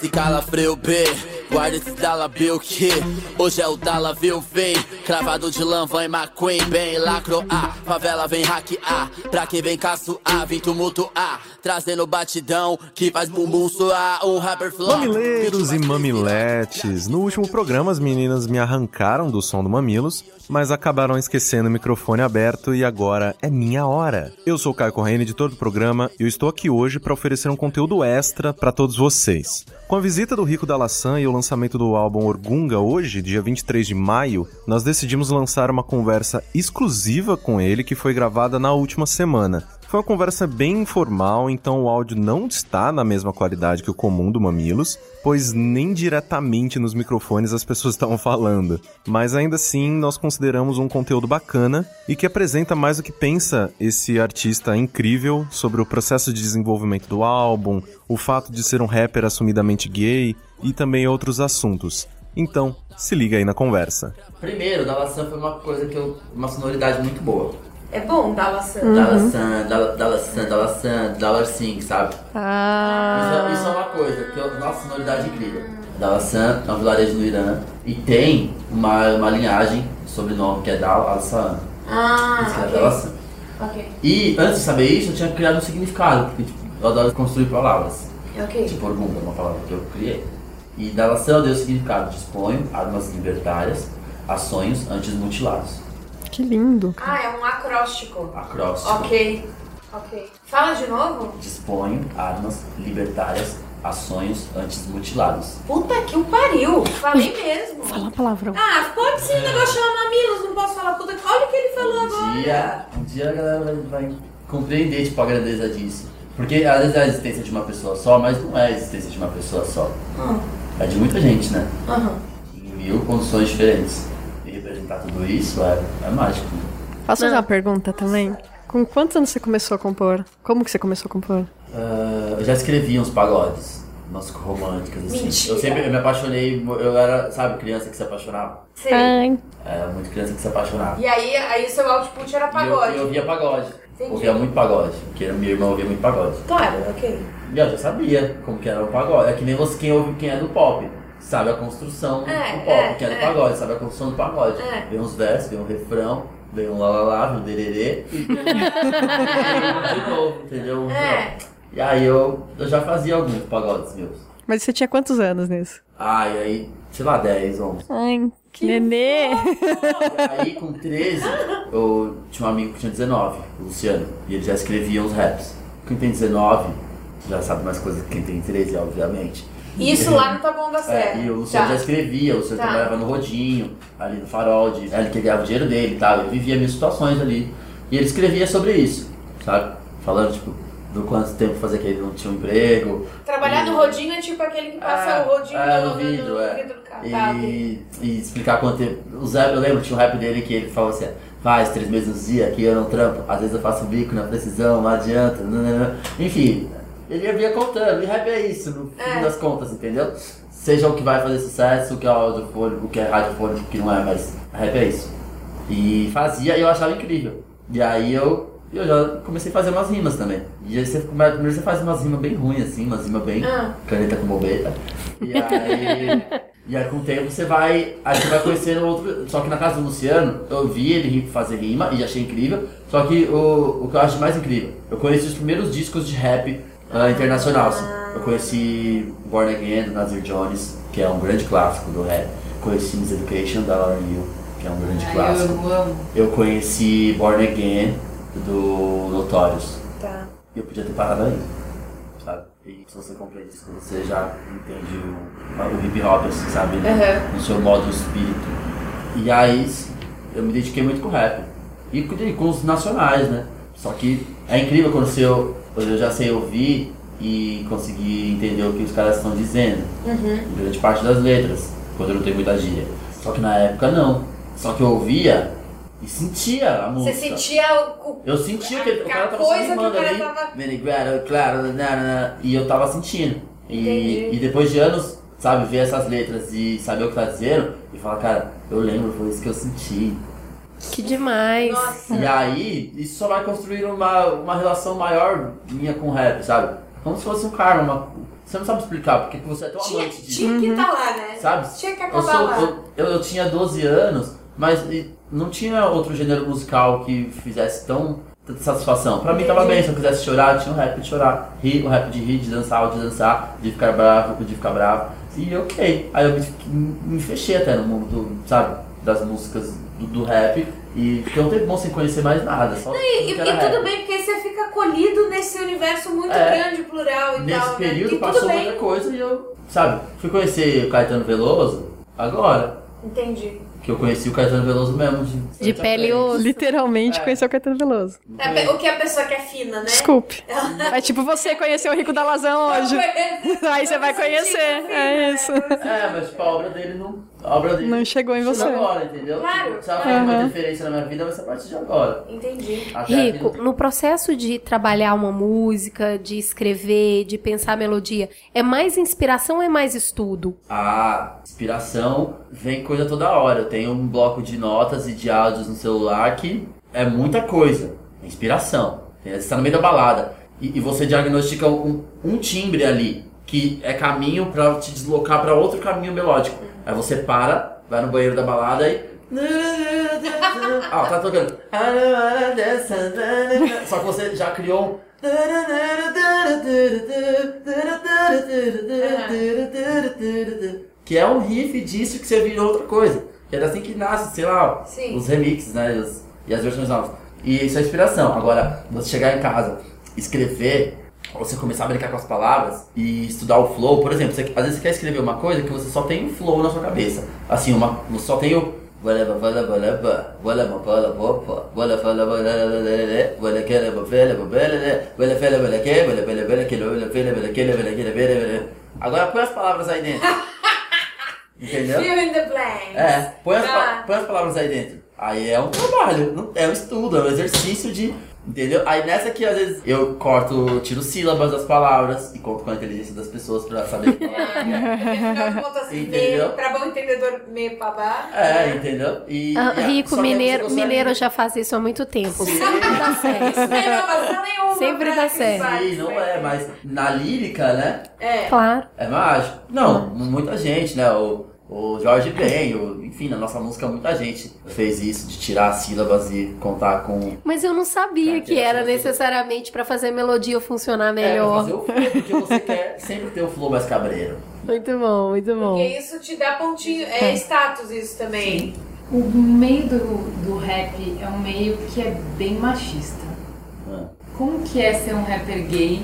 esse calafrio B. Guarda esse Dala Bill que hoje é o Dala Viu vem. Cravado de lã, vai McQueen. Bem lacro A, favela vem hackear. Pra quem vem caçoar, vem tumultuar Trazendo batidão que faz bumbum soar Um rapper flow Mamileiros e mamiletes, no último programa as meninas me arrancaram do som do Mamilos, mas acabaram esquecendo o microfone aberto e agora é minha hora. Eu sou o Caio Correia, editor do programa, e eu estou aqui hoje para oferecer um conteúdo extra para todos vocês. Com a visita do Rico da Laçã e o lançamento do álbum Orgunga hoje, dia 23 de maio, nós decidimos lançar uma conversa exclusiva com ele que foi gravada na última semana. Foi uma conversa bem informal, então o áudio não está na mesma qualidade que o comum do Mamilos, pois nem diretamente nos microfones as pessoas estavam falando. Mas ainda assim, nós consideramos um conteúdo bacana e que apresenta mais do que pensa esse artista incrível sobre o processo de desenvolvimento do álbum, o fato de ser um rapper assumidamente gay e também outros assuntos. Então, se liga aí na conversa. Primeiro, Dalasan foi uma coisa que eu. uma sonoridade muito boa. É bom, Dalasan. Uhum. Dalasan, Dala- Dalasan, Dalasan, Dollar Sing, sabe? Ah. Isso, isso é uma coisa, que eu, nossa, sonoridade incrível. Dalasan é um vilarejo no Irã e tem uma, uma linhagem, sobrenome, que é Dal al-San. Ah, Isso que é ok. Dalasan. Ok. E antes de saber isso, eu tinha criado um significado, porque tipo, eu adoro construir palavras. Ok. Tipo, orgulho é uma palavra que eu criei. E Dalasan deu o significado: disponho armas libertárias a sonhos antes mutilados. Que lindo. Ah, é um acróstico. Acróstico. Ok. Ok. Fala de novo. Disponho armas libertárias a sonhos antes mutilados. Puta que o pariu. Falei mesmo. Fala a palavra. Ah, pode ser um negócio chamado mamilos, não posso falar puta que. Olha o que ele falou Um agora. dia, um dia a galera vai, vai compreender tipo, a grandeza disso. Porque às vezes é a existência de uma pessoa só, mas não é a existência de uma pessoa só. Hum. É de muita gente, né? Aham. Em mil condições diferentes. Representar tudo isso é, é mágico. Posso fazer uma pergunta também? Com quantos anos você começou a compor? Como que você começou a compor? Ah, eu já escrevi uns pagodes, umas românticas, assim. Mentira. Eu sempre eu me apaixonei, eu era, sabe, criança que se apaixonava. Sei. Ai, Era muito criança que se apaixonava. E aí, aí seu output era E eu, pagode. eu ouvia pagode. Entendi. Ouvia muito pagode, porque minha irmã ouvia muito pagode. Claro, ok. E eu já sabia como que era o pagode. É que nem você quem ouve quem é do pop. Sabe a construção É, do pop, é, quem é do é. pagode, sabe a construção do pagode. É. Vem uns versos, vem um refrão, vem um lá lá lá, vem um dererê e de novo, entendeu? É. refrão. E aí eu, eu já fazia alguns pagodes meus. mas você tinha quantos anos nisso? Ah, e aí, sei lá, 10, 11. Ai, que nenê. E aí com 13, eu tinha um amigo que tinha 19, o Luciano, e ele já escrevia uns raps. Quem tem 19 já sabe mais coisas que quem tem 13, obviamente. Isso lá no Taboão da Serra. É, e o Luciano Tá. já escrevia, o Luciano Tá. trabalhava no Rodinho, ali no Farol, de, ele que ganhava o dinheiro dele e tal, ele vivia minhas situações ali. E ele escrevia sobre isso, sabe? Falando, tipo, do quanto tempo fazia que ele não tinha um emprego. Trabalhar e- no rodinho é tipo aquele que passa o rodinho é, no, no vidro, no é. vidro do carro. Tá. E, e explicar quanto tempo. O Zé, eu lembro, tinha um rap dele que ele falava assim: faz três meses no dia, aqui eu não trampo, às vezes eu faço bico na precisão, não adianta. Enfim, ele ia contando, e rap é isso, no fim É. das contas, entendeu? Seja o que vai fazer sucesso, o que é audiofônico, o que é radiofônico, o que não é, mas rap é isso. E fazia e eu achava incrível. E aí eu, eu já comecei a fazer umas rimas também. E aí você, primeiro você faz umas rimas bem ruins, assim, umas rimas bem Ah. caneta com bobeta. E aí, e aí com o tempo você vai. Aí você vai conhecendo outro. Só que na casa do Luciano, eu vi ele fazer rima e achei incrível. Só que o, o que eu acho mais incrível, eu conheci os primeiros discos de rap ah, internacional. assim. Eu conheci Born Again do Nazir Jones, que é um grande clássico do rap. Conheci Miss Education da Lauryn Hill, que é um grande clássico. eu amo. Eu conheci Born Again do Notorious. Tá. E eu podia ter parado aí, sabe? E se você compreende isso, você já entende o, o hip hop, assim, sabe? Uhum. No seu modo espírito. E aí, eu me dediquei muito com o rap. E com, e com os nacionais, né? Só que é incrível quando você, eu, eu já sei ouvir e conseguir entender o que os caras estão dizendo. Grande parte das letras, quando eu não tenho muita gíria. Só que na época não. Só que eu ouvia e sentia a música. Você sentia o. Eu sentia que o a cara tava coisa se que o rimando cara ali. tava- claro, claro, e eu tava sentindo. E, e depois de anos, sabe, ver essas letras e saber o que tá dizendo, e falar, cara, eu lembro, foi isso que eu senti. Que demais. Nossa. E aí, isso só vai construir uma, uma relação maior minha com o rap, sabe? Como se fosse um karma. uma- Você não sabe explicar porque que você é tão Tinha, amante disso. tinha que estar lá, né? Sabe? Tinha que Eu, acabar sou, lá. eu, eu, eu tinha 12 anos, mas não tinha outro gênero musical que fizesse tão tanta satisfação. Pra mim tava bem, se eu quisesse chorar, tinha um rap de chorar. Rir, o rap de rir, de dançar, de dançar, de ficar bravo, de ficar bravo. E ok. Aí eu me, me fechei até no mundo, do, sabe, das músicas do, do rap. E fiquei um tempo bom sem conhecer mais nada. Só E, tudo e tudo rap. bem, porque você fica acolhido nesse universo muito É. grande, plural e Nesse tal, né? período E passou muita coisa e eu, sabe, fui conhecer o Caetano Veloso agora. Entendi. Que eu conheci o Caetano Veloso mesmo. De, De pele e osso. Literalmente É. conheceu o Caetano Veloso. É, pe- o que a pessoa que é fina, né? Desculpe. É tipo você conheceu o Rico da Lazão hoje. Aí você vai conhecer. É isso. É, mas tipo, a obra dele não. A obra dele Não chegou em chegou você. agora, entendeu? Claro, Tipo, se ela claro. fez uma interferência na minha vida, vai ser a partir de agora. Entendi. Até Rico, aqui- no processo de trabalhar uma música, de escrever, de pensar a melodia, é mais inspiração ou é mais estudo? A inspiração vem coisa toda hora. Tenho um bloco de notas e de áudios no celular que é muita coisa. É inspiração. Você está no meio da balada e, e você diagnostica um, um timbre ali que é caminho pra te deslocar pra outro caminho melódico. Aí você para, vai no banheiro da balada e. Ah, tá tocando. Só que você já criou um. Que é um riff disso que você virou outra coisa. Que é assim que nasce, sei lá, Sim. os remixes, né? e os- e as versões novas. E isso é inspiração. Agora, você chegar em casa, escrever, ou você começar a brincar com as palavras e estudar o flow, por exemplo, você- às vezes você quer escrever uma coisa que você só tem o flow na sua cabeça. Assim, uma, você só tem o. Agora põe as palavras aí dentro. Entendeu? Fill in the blanks. É, põe as, Tá. põe as palavras aí dentro. Aí é um trabalho, é um estudo, é um exercício de. Entendeu? Aí nessa que às vezes eu corto, tiro sílabas das palavras e conto com a inteligência das pessoas pra saber que palavra que é. Contas, Entendeu? meio, pra bom entendedor, meio babá. É, entendeu? E, Ah, e Rico, mineiro, consegue- mineiro já faz isso há muito tempo. Sempre dá certo. Sem inovação nenhuma. Sempre dá certo. Sim, não né? é, mas na lírica, né? É. Claro. É mágico. Não, muita gente, né? O, o Jorge Ben, o, enfim, na nossa música muita gente fez isso, de tirar as sílabas e contar com. Mas eu não sabia que era é- necessariamente pra fazer a melodia funcionar É, melhor. fazer o flow, porque você quer sempre ter o flow mais cabreiro. Muito bom, muito bom. Porque isso te dá pontinho. É status isso também. O meio do, do rap é um meio que é bem machista. Ah. Como que é ser um rapper gay?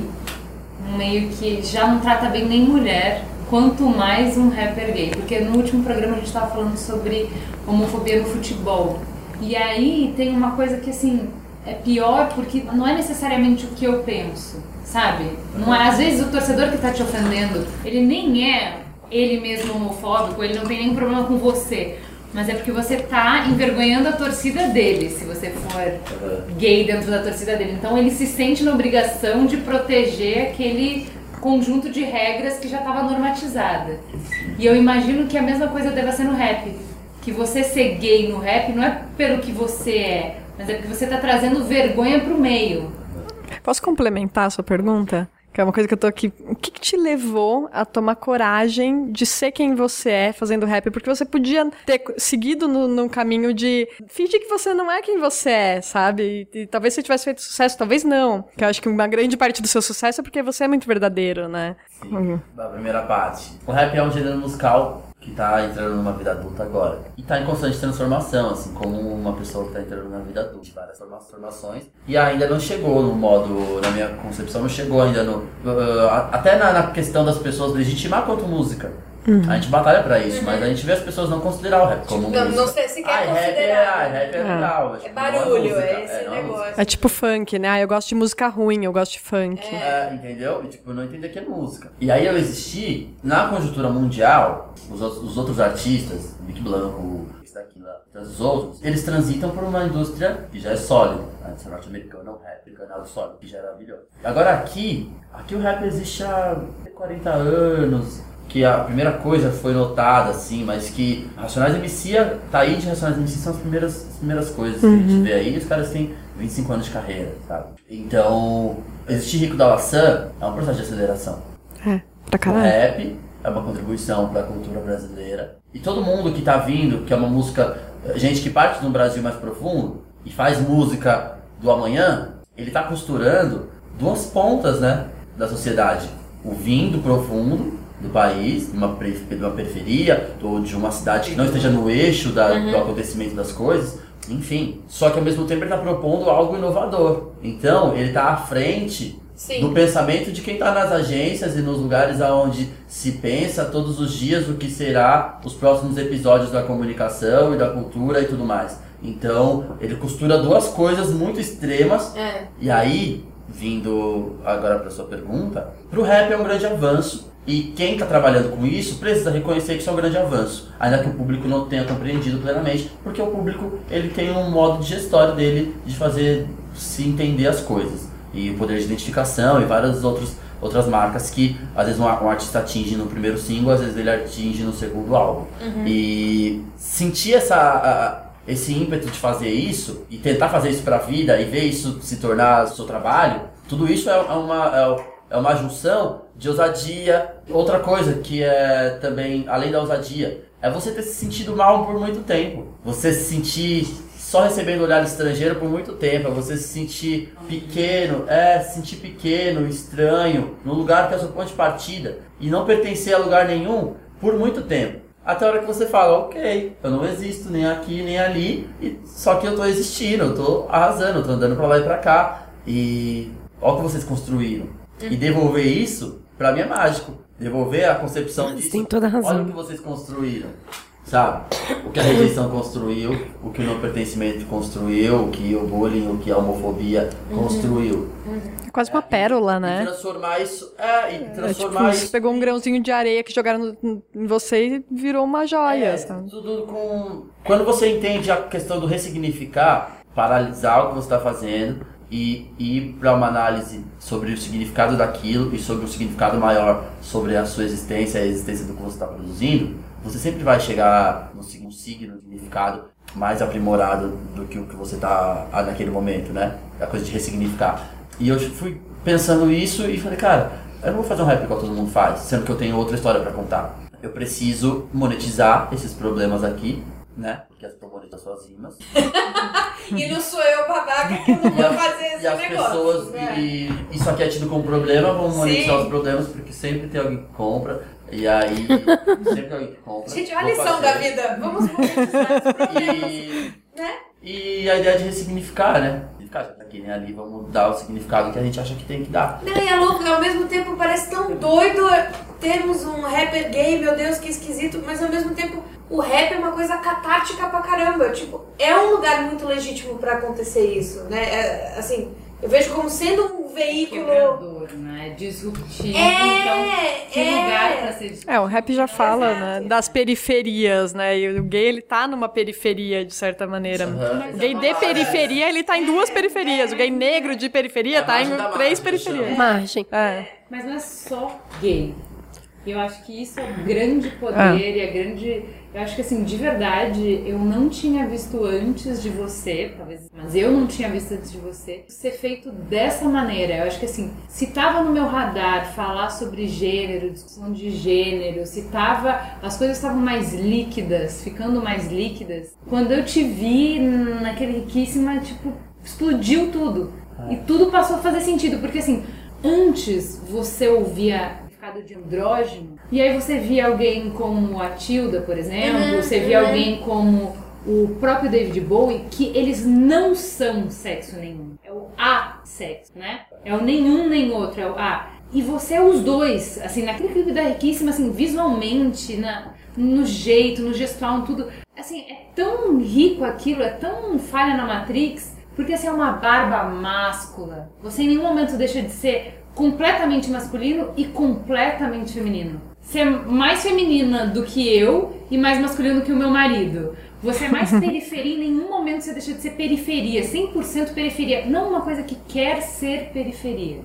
Um meio que já não trata bem nem mulher, quanto mais um rapper gay. Porque no último programa a gente estava falando sobre homofobia no futebol. E aí tem uma coisa que assim é pior porque não é necessariamente o que eu penso, sabe? Não é, às vezes o torcedor que tá te ofendendo, ele nem é ele mesmo homofóbico, ele não tem nenhum problema com você. Mas é porque você tá envergonhando a torcida dele, se você for gay dentro da torcida dele. Então ele se sente na obrigação de proteger aquele conjunto de regras que já estava normatizada. E eu imagino que a mesma coisa deva ser no rap. Que você ser gay no rap não é pelo que você é, mas é porque você tá trazendo vergonha pro meio. Posso complementar a sua pergunta? Que é uma coisa que eu tô aqui. O que, que te levou a tomar coragem de ser quem você é fazendo rap? Porque você podia ter seguido no, no caminho de fingir que você não é quem você é, sabe? E, e talvez você tivesse feito sucesso, talvez não. Que eu acho que uma grande parte do seu sucesso é porque você é muito verdadeiro, né? Sim, da primeira parte. O rap é um gênero musical que tá entrando numa vida adulta agora. E tá em constante transformação, assim, como uma pessoa que tá entrando na vida adulta. Várias transformações. E ainda não chegou no modo, na minha concepção, não chegou ainda no. uh, até na, na questão das pessoas legitimar quanto música. A gente batalha pra isso, mas a gente vê as pessoas não considerar o rap como Tipo, não- música. não sei se quer ah, rap é, considerar. ah, rap é legal. É tipo, não barulho, música, é esse não é negócio. É tipo funk, né? Ah, eu gosto de música ruim, eu gosto de funk. É, entendeu? E, tipo, eu não entendi que é música. E aí eu existi, na conjuntura mundial, os, outros- os outros artistas, Nick Blanco, esse daqui lá, tantos outros, eles transitam por uma indústria que já é sólida. A indústria norte-americana, o rap, é algo sólido, que já era maravilhoso. Agora aqui, aqui o rap existe há 40 anos, que a primeira coisa foi notada, assim, mas que Racionais MC, aí de Racionais MC são as primeiras, as primeiras coisas que a gente vê aí, os caras têm 25 anos de carreira, sabe? Então, existir Rico da Laçã é um processo de aceleração. É, pra O caralho. rap é uma contribuição para a cultura brasileira. E todo mundo que tá vindo, que é uma música, gente que parte de um Brasil mais profundo e faz música do amanhã, ele tá costurando duas pontas, né, da sociedade. O vindo profundo do país, de uma, de uma periferia, ou de uma cidade que não esteja no eixo da- do acontecimento das coisas, enfim. Só que ao mesmo tempo ele está propondo algo inovador. Então ele está à frente Sim. do pensamento de quem está nas agências e nos lugares aonde se pensa todos os dias o que será os próximos episódios da comunicação e da cultura e tudo mais. Então ele costura duas coisas muito extremas É. e aí, vindo agora para sua pergunta, pro rap é um grande avanço. E quem está trabalhando com isso precisa reconhecer que isso é um grande avanço, ainda que o público não tenha compreendido plenamente, porque o público ele tem um modo de gestório dele de fazer se entender as coisas e o poder de identificação e várias outros, outras marcas que às vezes um, um artista atinge no primeiro single, às vezes ele atinge no segundo álbum. E sentir essa a- esse ímpeto de fazer isso e tentar fazer isso pra vida e ver isso se tornar seu trabalho, tudo isso é, é uma é, é uma junção de ousadia. Outra coisa que é também além da ousadia é você ter se sentido mal por muito tempo, você se sentir só recebendo olhar estrangeiro por muito tempo, é você se sentir pequeno, é, se sentir pequeno, estranho, no lugar que é o seu ponto de partida e não pertencer a lugar nenhum por muito tempo. Até a hora que você fala, ok, eu não existo nem aqui nem ali, e só que eu tô existindo, eu tô arrasando, eu tô andando pra lá e pra cá. E olha o que vocês construíram. E devolver isso, pra mim é mágico. Devolver a concepção disso. tem toda a razão. Olha o que vocês construíram. Sabe? O que a rejeição construiu, o que o não pertencimento construiu, o que o bullying, o que a homofobia construiu. É quase uma pérola, E né? transformar isso. É, e É tipo, transformar você isso. pegou um grãozinho de areia que jogaram no- em você e virou uma joia. É, sabe? tudo com. Quando você entende a questão do ressignificar, paralisar o que você está fazendo e ir para uma análise sobre o significado daquilo e sobre o significado maior sobre a sua existência, a existência do que você está produzindo, você sempre vai chegar no sig- signo, um significado mais aprimorado do que o que você está naquele momento, né? A coisa de ressignificar. E eu fui pensando isso e falei, cara, eu não vou fazer um rap igual todo mundo faz, sendo que eu tenho outra história para contar. Eu preciso monetizar esses problemas aqui, né? Porque as pessoas monetizam suas rimas. E não sou eu babaca que eu não E, vou fazer e esse as negócio. pessoas, né? e isso aqui é tido como problema, vamos monetizar Sim. os problemas, porque sempre tem alguém que compra, e aí sempre tem alguém que compra. Gente, olha a lição da vida. Vamos monetizar esse problema. E, Né? e a ideia de ressignificar, né? Significar, já tá aqui nem ali, vamos dar o significado que a gente acha que tem que dar. Não, e é louco, ao mesmo tempo parece tão doido termos um rapper gay, meu Deus, que esquisito, mas ao mesmo tempo o rap é uma coisa catártica pra caramba. Tipo, é um lugar muito legítimo pra acontecer isso, né? É, assim, eu vejo como sendo um veículo. Quebrador, né? Disruptivo. É, então, que é. lugar pra ser disruptivo? É, o rap já fala, né, das periferias, né? E o gay, ele tá numa periferia, de certa maneira. Aham. O gay de periferia, ele tá em duas periferias. O gay negro de periferia É a tá em margem três margem, periferias. Margem. É. Mas não é só gay. E eu acho que isso é o grande poder e a grande. Eu acho que assim, de verdade, eu não tinha visto antes de você, talvez, mas eu não tinha visto antes de você, ser feito dessa maneira. Eu acho que assim, se tava no meu radar falar sobre gênero, discussão de gênero, se tava. As coisas estavam mais líquidas, ficando mais líquidas. Quando eu te vi naquele riquíssima, tipo, explodiu tudo. E tudo passou a fazer sentido, porque assim, antes você ouvia significado de andrógeno, e aí você via alguém como a Tilda, por exemplo, você via alguém como o próprio David Bowie, que eles não são sexo nenhum. É o A sexo, né? É o nenhum nem outro, é o A. E você é os dois, assim, naquele clipe da Riquíssima, assim, visualmente, na, no jeito, no gestual, tudo. Assim, é tão rico aquilo, é tão falha na Matrix, porque assim, é uma barba máscula. Você em nenhum momento deixa de ser completamente masculino e completamente feminino. Você é mais feminina do que eu e mais masculino do que o meu marido. Você é mais periferia, em nenhum momento você deixa de ser periferia, 100% periferia. Não uma coisa que quer ser periferia.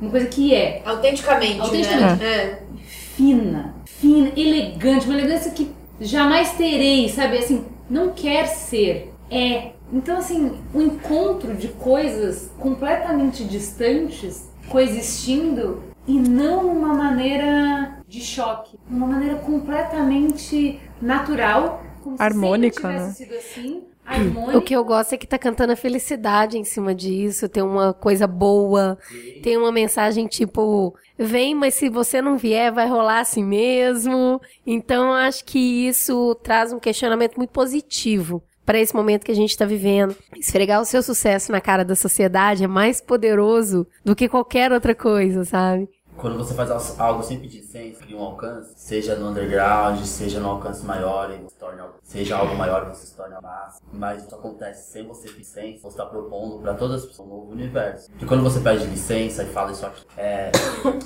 Uma coisa que é. Autenticamente, Autenticamente. né? É. Fina, fina, elegante, uma elegância que jamais terei, sabe? Assim, não quer ser, é. Então, assim, o encontro de coisas completamente distantes coexistindo e não uma maneira de choque, uma maneira completamente natural, como se Harmônica, sempre tivesse né? sido assim, harmônica. O que eu gosto é que tá cantando a felicidade em cima disso, tem uma coisa boa, tem uma mensagem tipo, vem, mas se você não vier, vai rolar assim mesmo. Então, eu acho que isso traz um questionamento muito positivo para esse momento que a gente tá vivendo. Esfregar o seu sucesso na cara da sociedade é mais poderoso do que qualquer outra coisa, sabe? Quando você faz algo sem pedir licença, cria um alcance, seja no underground, seja no alcance maior, e torne, algo- seja algo maior você se torne a massa. Mas isso acontece sem você pedir licença, você está propondo para todas as pessoas um novo universo. E quando você pede licença e fala isso aqui, é,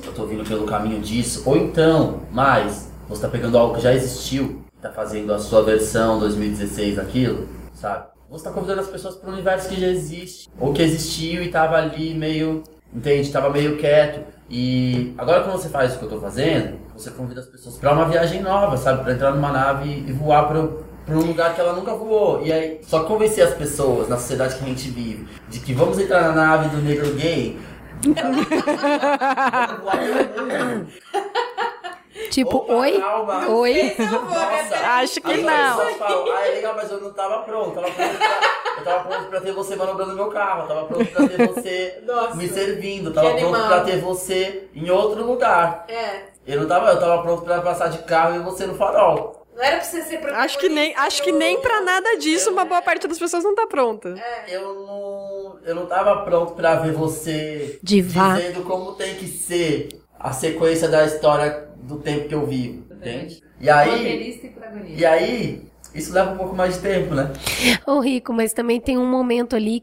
eu tô vindo pelo caminho disso, ou então, mais, você tá pegando algo que já existiu, tá fazendo a sua versão 2016 daquilo, sabe? Você tá convidando as pessoas para um universo que já existe, ou que existiu e tava ali meio, entende? Tava meio quieto. E agora quando você faz o que eu tô fazendo, você convida as pessoas para uma viagem nova, sabe? Para entrar numa nave e voar para um lugar que ela nunca voou. E aí, só convencer as pessoas na sociedade que a gente vive de que vamos entrar na nave do negro gay. Vamos voar pelo mundo. Tipo, Opa, oi? calma. Oi? Nossa, Acho que as não. pessoas falam, ah, é legal, mas eu não tava pronto. Eu tava pronto pra, eu tava pronto pra ter você manobrando meu carro. Eu tava pronto pra ter você Nossa. me servindo. Eu tava pronto animal. pra ter você em outro lugar. É. Eu não tava, eu tava pronto pra passar de carro e você no farol. Não era pra você ser Acho que nem, acho que nem pra nada disso uma boa parte das pessoas não tá pronta. Eu não, eu não tava pronto pra ver você Diva. dizendo como tem que ser a sequência da história do tempo que eu vivo. Entende? E aí, e e aí, isso leva um pouco mais de tempo, né? Ô, Rico, mas também tem um momento ali.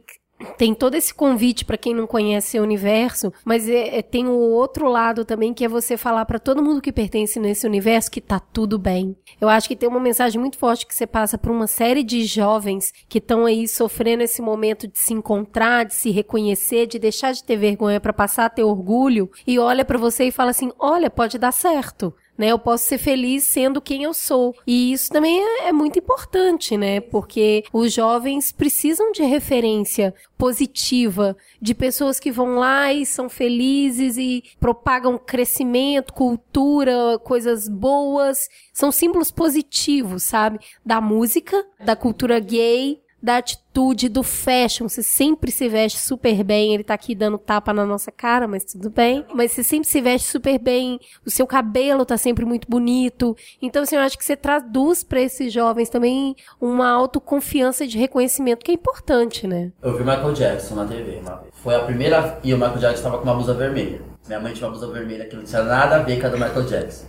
Tem todo esse convite pra quem não conhece o universo, mas é- é- tem o outro lado também que é você falar pra todo mundo que pertence nesse universo que tá tudo bem. Eu acho que tem uma mensagem muito forte que você passa pra uma série de jovens que estão aí sofrendo esse momento de se encontrar, de se reconhecer, de deixar de ter vergonha pra passar a ter orgulho e olha pra você e fala assim: "Olha, pode dar certo" né? Eu posso ser feliz sendo quem eu sou. E isso também é, é muito importante, né? Porque os jovens precisam de referência positiva, de pessoas que vão lá e são felizes e propagam crescimento, cultura, coisas boas. São símbolos positivos, sabe? Da música, da cultura gay, da atitude, do fashion. Você sempre se veste super bem. Ele tá aqui dando tapa na nossa cara, mas tudo bem. Mas você sempre se veste super bem. O seu cabelo tá sempre muito bonito. Então, assim, eu acho que você traduz pra esses jovens também uma autoconfiança de reconhecimento que é importante, né? Eu vi Michael Jackson na TV uma vez. Foi a primeira. E o Michael Jackson tava com uma blusa vermelha. Minha mãe tinha uma blusa vermelha que não tinha nada a ver com a do Michael Jackson.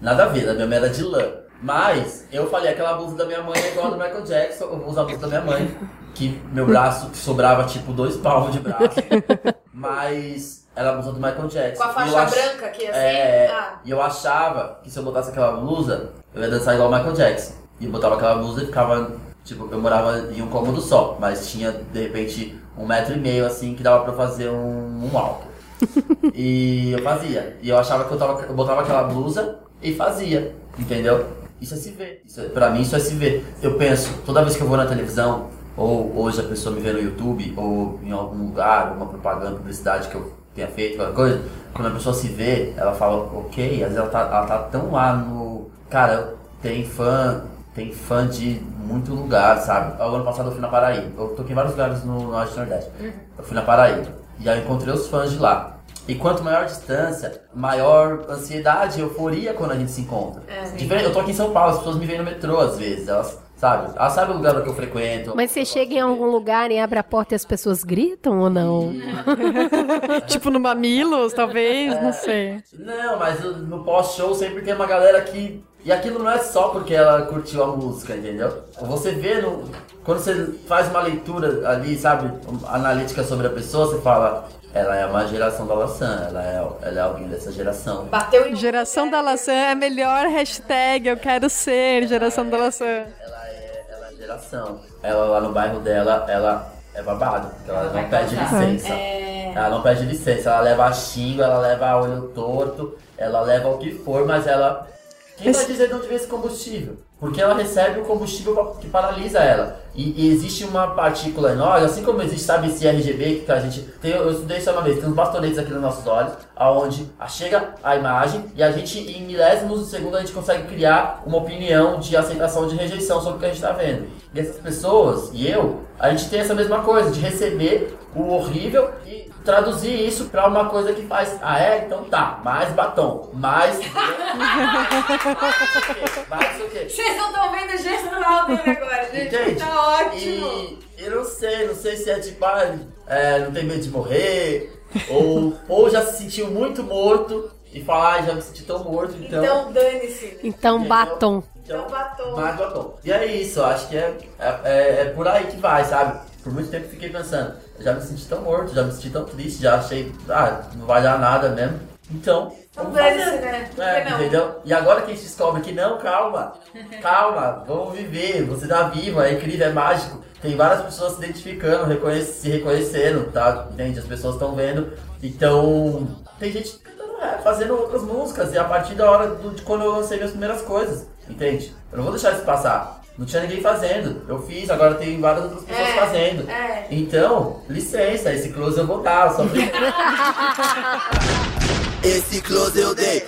Nada a ver, a minha mãe era de lã. Mas eu falei, aquela blusa da minha mãe é igual a do Michael Jackson, eu vou usar a blusa da minha mãe. Que meu braço sobrava tipo dois palmos de braço. Mas era a blusa do Michael Jackson. Com a faixa ach- branca aqui, assim. É, Ah. e eu achava que se eu botasse aquela blusa, eu ia dançar igual o Michael Jackson. E botava aquela blusa e ficava, tipo, eu morava em um cômodo só, mas tinha, de repente, um metro e meio, assim, que dava pra eu fazer um, um alto. e eu fazia. E eu achava que eu, tava, eu botava aquela blusa e fazia, entendeu? Isso é se ver. Isso é, pra mim, isso é se ver. Eu penso, toda vez que eu vou na televisão, ou hoje a pessoa me vê no YouTube, ou em algum lugar, uma propaganda, publicidade que eu tenha feito, qualquer coisa, quando a pessoa se vê, ela fala, ok, às vezes ela tá, ela tá tão lá no. Cara, tem fã, tem fã de muito lugar, sabe? O ano passado eu fui na Paraíba. Eu toquei em vários lugares no Norte e Nordeste. Eu fui na Paraíba. E aí encontrei os fãs de lá. E quanto maior a distância, maior ansiedade e euforia quando a gente se encontra. Diferente, eu tô aqui em São Paulo, as pessoas me veem no metrô às vezes. Elas, sabe? sabe? Ela sabe o lugar que eu frequento. Mas você chega em algum lugar e abre a porta e as pessoas gritam ou não? tipo no Mamilos, talvez, não sei. Não, mas no pós-show sempre tem uma galera que. E aquilo não é só porque ela curtiu a música, entendeu? Você vê no. Quando você faz uma leitura ali, sabe, analítica sobre a pessoa, você fala, ela é uma geração da maçã, ela é, ela é alguém dessa geração. Bateu em Geração da Laçã é a melhor hashtag, eu quero ser geração da Laçã. Ela é, ela é geração. Ela lá no bairro dela, ela é babado, porque ela não pede licença. Ela não pede licença, ela leva xingo, ela leva olho torto, ela leva o que for, mas ela. Quem vai dizer de onde vem esse combustível? Porque ela recebe o combustível que paralisa ela. E, e existe uma partícula nós, assim como existe, sabe, esse RGB que a gente. Tem, eu estudei isso uma vez, tem uns bastonetes aqui nos nossos olhos, aonde chega a imagem e a gente, em milésimos de segundo, a gente consegue criar uma opinião de aceitação de rejeição sobre o que a gente está vendo. E essas pessoas, e eu, a gente tem essa mesma coisa, de receber o horrível e traduzir isso pra uma coisa que faz. Ah, é? Então tá, mais batom, mais. mais o quê? Vocês não estão vendo o gestual dele agora, gente. Entende? Tá ótimo. E eu não sei, não sei se é tipo, ah, é, não tem medo de morrer, ou, ou já se sentiu muito morto e falar, ah, já me senti tão morto, então. Então dane-se. Então, batom. Então batom. Mais batom. E é isso, acho que é, é, é- é por aí que vai, sabe? Por muito tempo fiquei pensando, já me senti tão morto, já me senti tão triste, já achei, ah, não vai dar nada mesmo. Então, vamos fazer. né? É, entendeu? E agora que a gente descobre que não, calma, calma, vamos viver, você tá viva, é incrível, é mágico. Tem várias pessoas se identificando, reconhece- se reconhecendo, tá? Entende? As pessoas estão vendo. Então, tem gente rap, fazendo outras músicas, e a partir da hora do- de quando eu lancei minhas primeiras coisas, entende? Eu não vou deixar isso passar. Não tinha ninguém fazendo. Eu fiz, agora tem várias outras pessoas É, fazendo. é. Então, licença, esse close eu vou dar, só Esse close eu dei